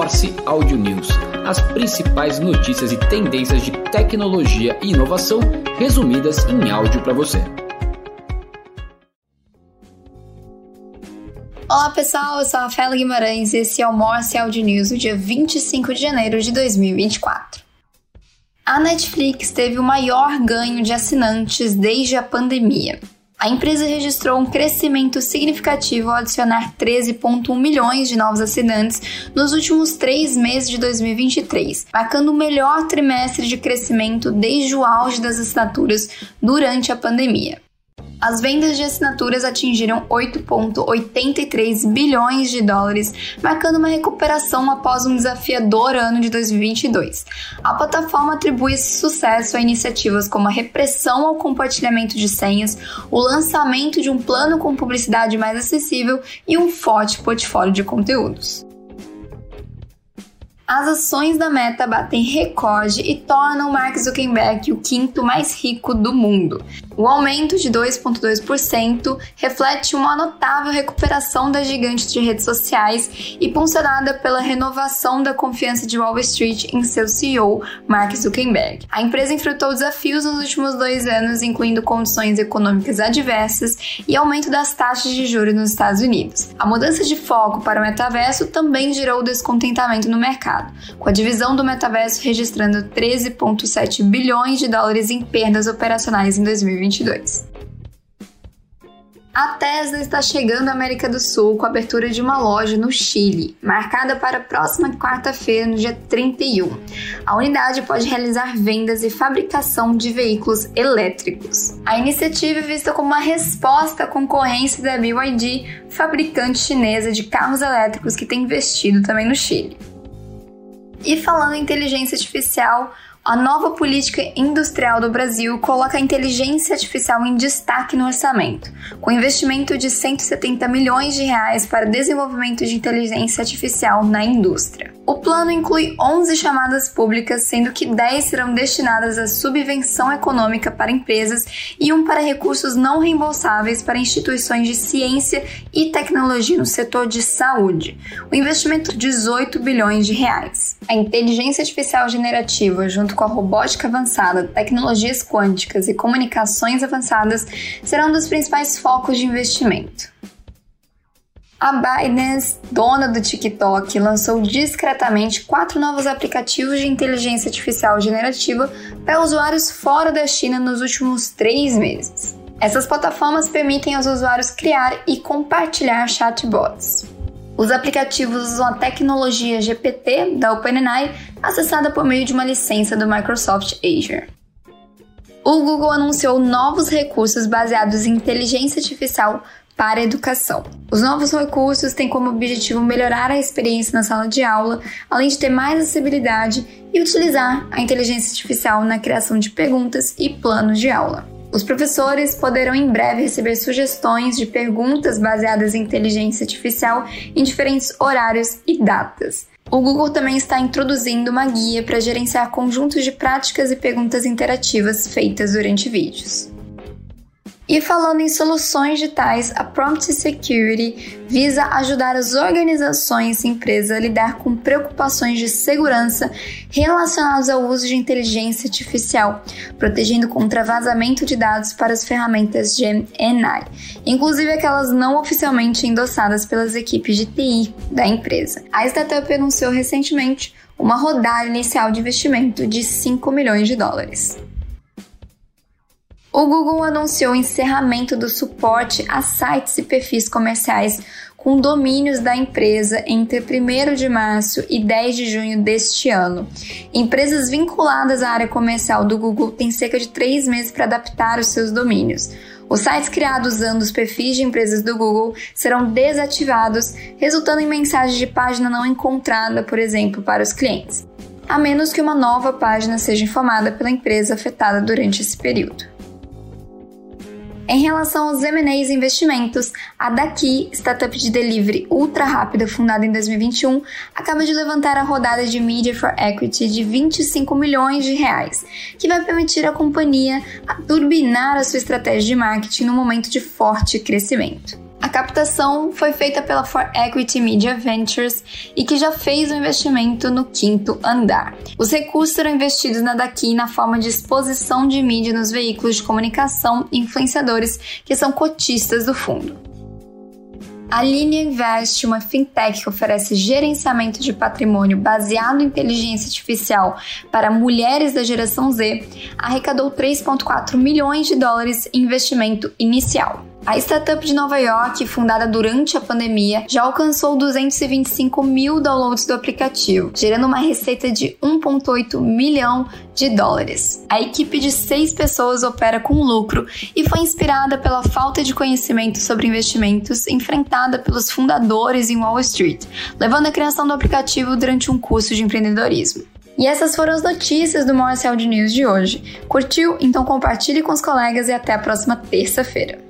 Morse Audio News, as principais notícias e tendências de tecnologia e inovação resumidas em áudio para você. Olá pessoal, eu sou a Rafaela Guimarães e esse é o Morse Audio News do dia 25 de janeiro de 2024. A Netflix teve o maior ganho de assinantes desde a pandemia. A empresa registrou um crescimento significativo ao adicionar 13,1 milhões de novos assinantes nos últimos três meses de 2023, marcando o melhor trimestre de crescimento desde o auge das assinaturas durante a pandemia. As vendas de assinaturas atingiram 8,83 bilhões de dólares, marcando uma recuperação após um desafiador ano de 2022. A plataforma atribui esse sucesso a iniciativas como a repressão ao compartilhamento de senhas, o lançamento de um plano com publicidade mais acessível e um forte portfólio de conteúdos as ações da Meta batem recorde e tornam Mark Zuckerberg o quinto mais rico do mundo. O aumento de 2,2% reflete uma notável recuperação da gigante de redes sociais e impulsionada pela renovação da confiança de Wall Street em seu CEO, Mark Zuckerberg. A empresa enfrentou desafios nos últimos dois anos, incluindo condições econômicas adversas e aumento das taxas de juros nos Estados Unidos. A mudança de foco para o metaverso também gerou descontentamento no mercado mercado, com a divisão do metaverso registrando 13,7 bilhões de dólares em perdas operacionais em 2022. A Tesla está chegando à América do Sul com a abertura de uma loja no Chile, marcada para a próxima quarta-feira, no dia 31. A unidade pode realizar vendas e fabricação de veículos elétricos. A iniciativa é vista como uma resposta à concorrência da BYD, fabricante chinesa de carros elétricos que tem investido também no Chile. E falando em inteligência artificial, a nova política industrial do Brasil coloca a inteligência artificial em destaque no orçamento, com investimento de 170 milhões de reais para desenvolvimento de inteligência artificial na indústria. O plano inclui 11 chamadas públicas, sendo que 10 serão destinadas à subvenção econômica para empresas e um para recursos não reembolsáveis para instituições de ciência e tecnologia no setor de saúde. O investimento 18 bilhões de reais. A inteligência artificial generativa, junto com a robótica avançada, tecnologias quânticas e comunicações avançadas, serão dos principais focos de investimento. A Binance, dona do TikTok, lançou discretamente quatro novos aplicativos de inteligência artificial generativa para usuários fora da China nos últimos três meses. Essas plataformas permitem aos usuários criar e compartilhar chatbots. Os aplicativos usam a tecnologia GPT da OpenAI, acessada por meio de uma licença do Microsoft Azure. O Google anunciou novos recursos baseados em inteligência artificial para a educação. Os novos recursos têm como objetivo melhorar a experiência na sala de aula, além de ter mais acessibilidade e utilizar a inteligência artificial na criação de perguntas e planos de aula. Os professores poderão em breve receber sugestões de perguntas baseadas em inteligência artificial em diferentes horários e datas. O Google também está introduzindo uma guia para gerenciar conjuntos de práticas e perguntas interativas feitas durante vídeos. E falando em soluções digitais, a Prompt Security visa ajudar as organizações e empresas a lidar com preocupações de segurança relacionadas ao uso de inteligência artificial, protegendo contra vazamento de dados para as ferramentas GenAI, inclusive aquelas não oficialmente endossadas pelas equipes de TI da empresa. A startup anunciou recentemente uma rodada inicial de investimento de 5 milhões de dólares. O Google anunciou o encerramento do suporte a sites e perfis comerciais com domínios da empresa entre 1 de março e 10 de junho deste ano. Empresas vinculadas à área comercial do Google têm cerca de três meses para adaptar os seus domínios. Os sites criados usando os perfis de empresas do Google serão desativados, resultando em mensagem de página não encontrada, por exemplo, para os clientes, a menos que uma nova página seja informada pela empresa afetada durante esse período. Em relação aos M&As investimentos, a Daqui, startup de delivery ultra rápida fundada em 2021, acaba de levantar a rodada de Media for Equity de 25 milhões de reais, que vai permitir à companhia a turbinar a sua estratégia de marketing no momento de forte crescimento. A captação foi feita pela For Equity Media Ventures e que já fez o um investimento no quinto andar. Os recursos serão investidos na daqui na forma de exposição de mídia nos veículos de comunicação e influenciadores que são cotistas do fundo. A Linea Invest, uma fintech que oferece gerenciamento de patrimônio baseado em inteligência artificial para mulheres da geração Z, arrecadou 3,4 milhões de dólares em investimento inicial. A startup de Nova York, fundada durante a pandemia, já alcançou 225 mil downloads do aplicativo, gerando uma receita de 1,8 milhão de dólares. A equipe de seis pessoas opera com lucro e foi inspirada pela falta de conhecimento sobre investimentos enfrentada pelos fundadores em Wall Street, levando à criação do aplicativo durante um curso de empreendedorismo. E essas foram as notícias do Morse News de hoje. Curtiu? Então compartilhe com os colegas e até a próxima terça-feira.